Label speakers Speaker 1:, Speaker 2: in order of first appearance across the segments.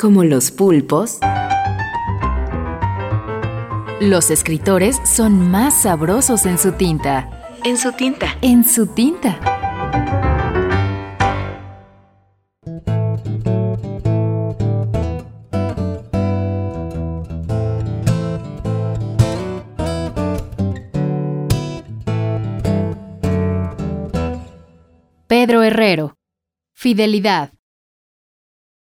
Speaker 1: Como los pulpos, los escritores son más sabrosos en su tinta. En su tinta. En su tinta. Pedro Herrero. Fidelidad.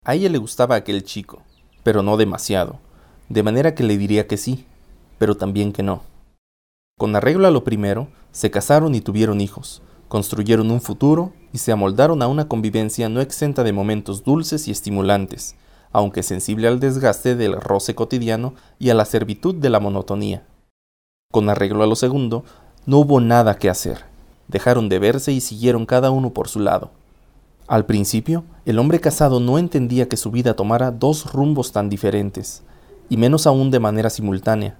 Speaker 2: A ella le gustaba aquel chico, pero no demasiado, de manera que le diría que sí, pero también que no. Con arreglo a lo primero, se casaron y tuvieron hijos, construyeron un futuro y se amoldaron a una convivencia no exenta de momentos dulces y estimulantes, aunque sensible al desgaste del roce cotidiano y a la servitud de la monotonía. Con arreglo a lo segundo, no hubo nada que hacer. Dejaron de verse y siguieron cada uno por su lado. Al principio, el hombre casado no entendía que su vida tomara dos rumbos tan diferentes, y menos aún de manera simultánea.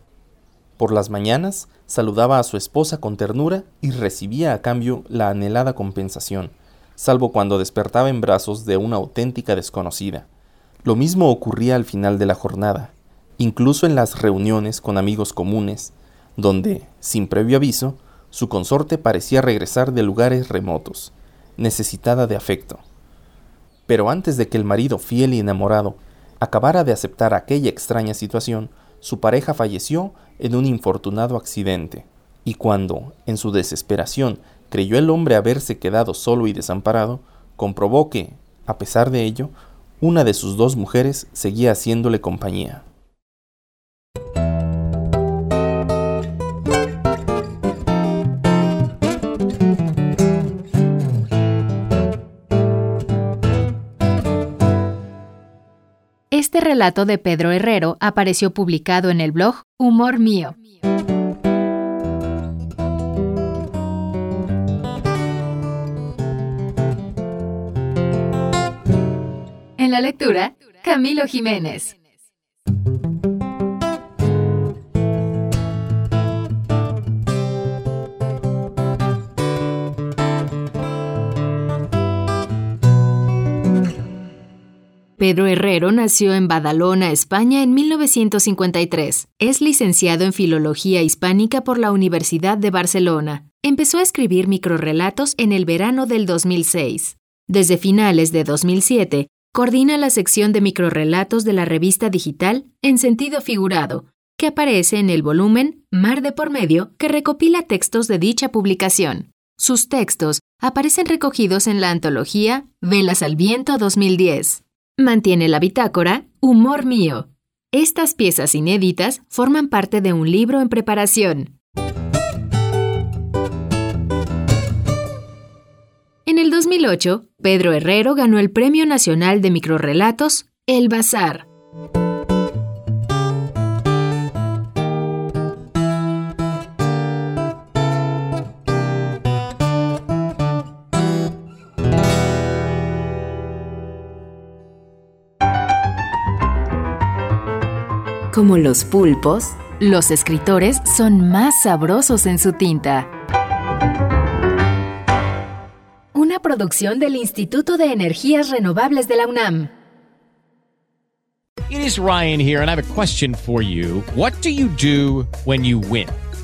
Speaker 2: Por las mañanas saludaba a su esposa con ternura y recibía a cambio la anhelada compensación, salvo cuando despertaba en brazos de una auténtica desconocida. Lo mismo ocurría al final de la jornada, incluso en las reuniones con amigos comunes, donde, sin previo aviso, su consorte parecía regresar de lugares remotos, necesitada de afecto. Pero antes de que el marido fiel y enamorado acabara de aceptar aquella extraña situación, su pareja falleció en un infortunado accidente, y cuando, en su desesperación, creyó el hombre haberse quedado solo y desamparado, comprobó que, a pesar de ello, una de sus dos mujeres seguía haciéndole compañía.
Speaker 1: Este relato de Pedro Herrero apareció publicado en el blog Humor Mío. En la lectura, Camilo Jiménez. Pedro Herrero nació en Badalona, España, en 1953. Es licenciado en Filología Hispánica por la Universidad de Barcelona. Empezó a escribir microrelatos en el verano del 2006. Desde finales de 2007, coordina la sección de microrelatos de la revista digital En Sentido Figurado, que aparece en el volumen Mar de por medio que recopila textos de dicha publicación. Sus textos aparecen recogidos en la antología Velas al Viento 2010. Mantiene la bitácora Humor Mío. Estas piezas inéditas forman parte de un libro en preparación. En el 2008, Pedro Herrero ganó el Premio Nacional de Microrrelatos El Bazar. Como los pulpos, los escritores son más sabrosos en su tinta. Una producción del Instituto de Energías Renovables de la UNAM.
Speaker 3: It is Ryan here and I have a question for you. What do you do when you win?